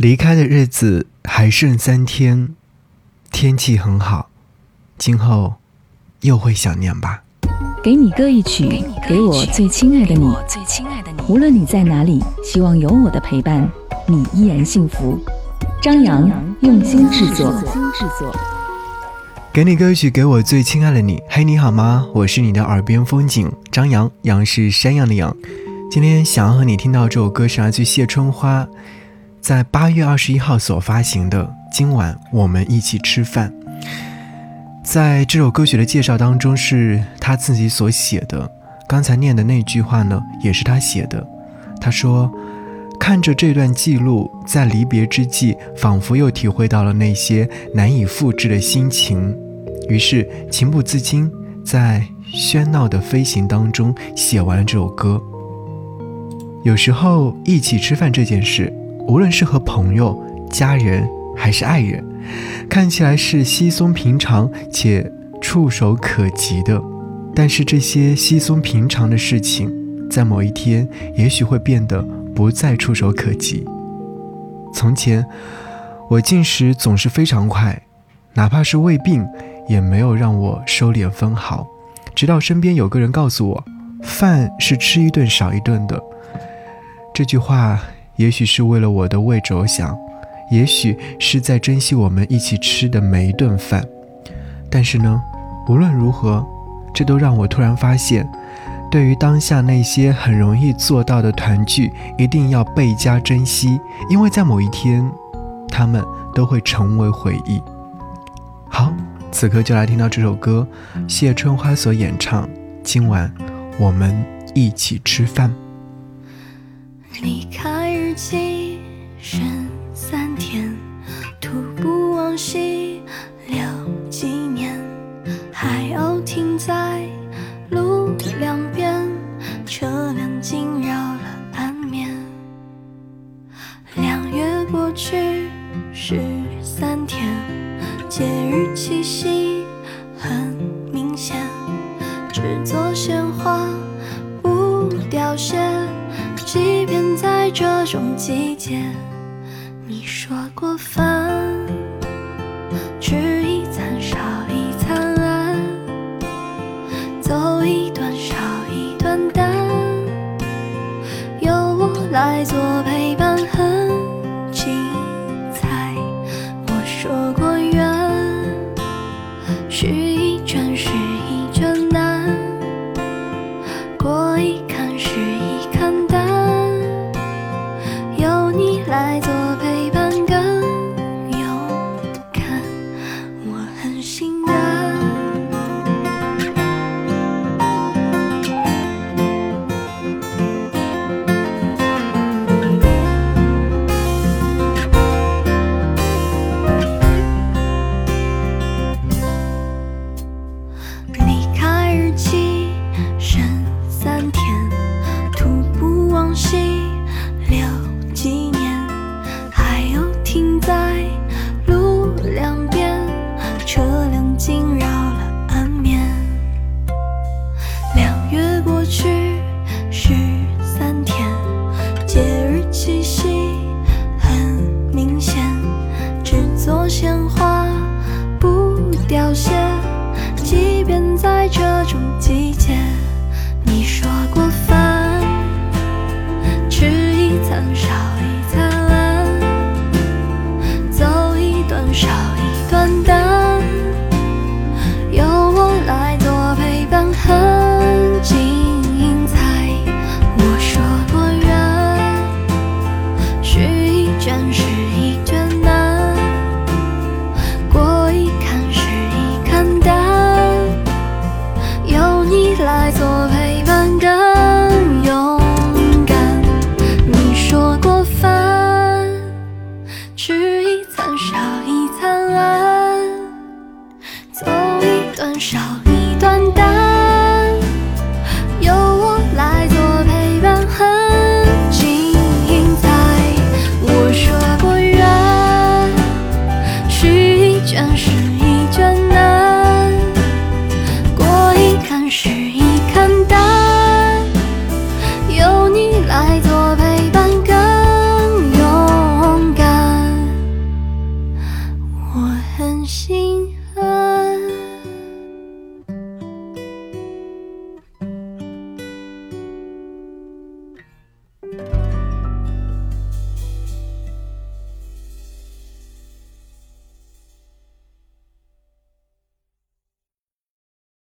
离开的日子还剩三天，天气很好，今后又会想念吧。给你歌一曲，给我最亲爱的你。无论你在哪里，希望有我的陪伴，你依然幸福。张扬用心制作。给你歌曲，给我最亲爱的你。嘿，你好吗？我是你的耳边风景张扬，杨是山羊的羊。今天想要和你听到这首歌是来自谢春花。在八月二十一号所发行的《今晚我们一起吃饭》，在这首歌曲的介绍当中是他自己所写的。刚才念的那句话呢，也是他写的。他说：“看着这段记录，在离别之际，仿佛又体会到了那些难以复制的心情，于是情不自禁，在喧闹的飞行当中写完了这首歌。有时候一起吃饭这件事。”无论是和朋友、家人还是爱人，看起来是稀松平常且触手可及的，但是这些稀松平常的事情，在某一天也许会变得不再触手可及。从前，我进食总是非常快，哪怕是胃病，也没有让我收敛分毫。直到身边有个人告诉我，饭是吃一顿少一顿的。这句话。也许是为了我的胃着想，也许是在珍惜我们一起吃的每一顿饭。但是呢，无论如何，这都让我突然发现，对于当下那些很容易做到的团聚，一定要倍加珍惜，因为在某一天，他们都会成为回忆。好，此刻就来听到这首歌，谢春花所演唱。今晚我们一起吃饭。离开几人季节，你说过饭吃一餐少一餐，走一段少一段单，由我来做陪伴很精彩。我说过愿许一卷是在这种季节，事已看淡，有你来做陪伴更勇敢。我很心安。